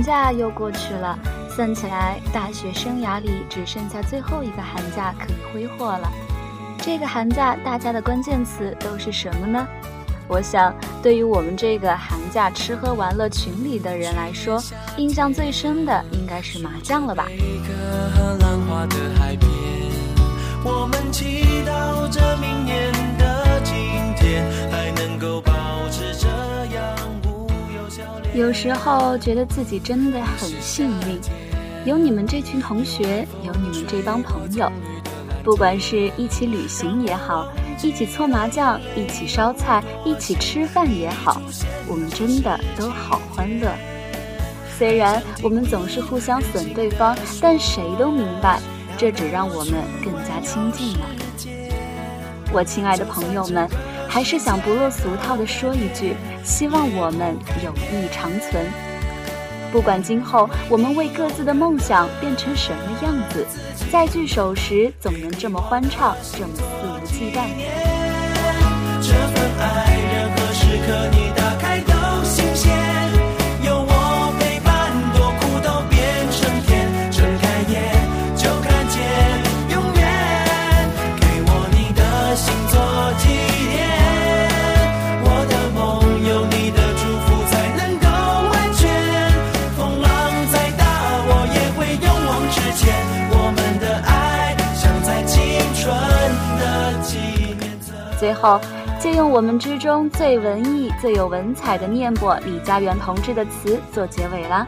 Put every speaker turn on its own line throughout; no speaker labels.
寒假又过去了，算起来，大学生涯里只剩下最后一个寒假可以挥霍了。这个寒假，大家的关键词都是什么呢？我想，对于我们这个寒假吃喝玩乐群里的人来说，印象最深的应该是麻将了吧。
我们
有时候觉得自己真的很幸运，有你们这群同学，有你们这帮朋友，不管是一起旅行也好，一起搓麻将，一起烧菜，一起吃饭也好，我们真的都好欢乐。虽然我们总是互相损对方，但谁都明白。这只让我们更加亲近了。我亲爱的朋友们，还是想不落俗套的说一句：希望我们友谊长存。不管今后我们为各自的梦想变成什么样子，在聚首时总能这么欢畅，这么肆无忌惮。最后，借用我们之中最文艺、最有文采的念播李家园同志的词做结尾啦。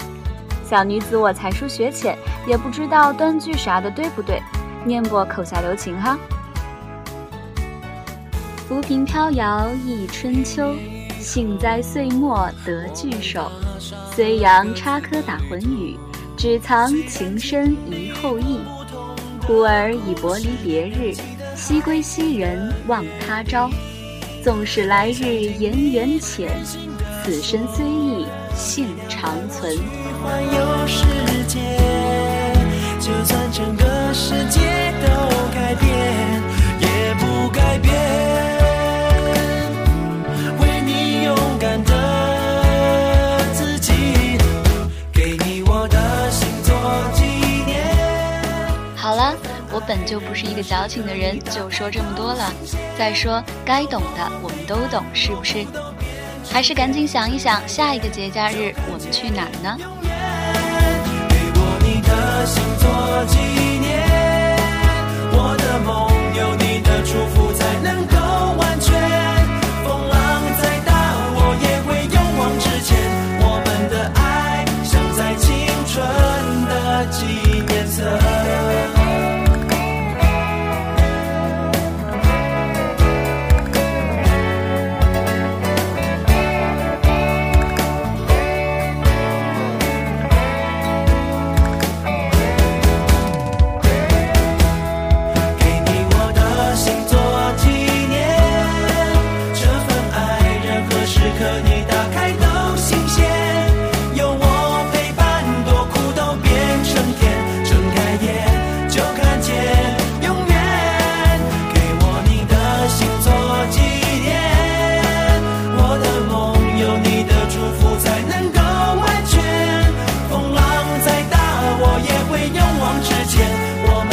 小女子我才疏学浅，也不知道断句啥的对不对，念播口下留情哈。浮萍飘摇忆春秋，幸在岁末得聚首。虽阳插科打诨语，只藏情深遗后意。忽而已薄离别日。昔归昔人望他朝，纵使来日颜缘浅，此身虽异性长存。本就不是一个矫情的人，就说这么多了。再说，该懂的我们都懂，是不是？还是赶紧想一想，下一个节假日我们去哪儿呢？
和你打开都新鲜，有我陪伴多苦都变成甜，睁开眼就看见永远。给我你的心做纪念，我的梦有你的祝福才能够完全。风浪再大，我也会勇往直前。我们。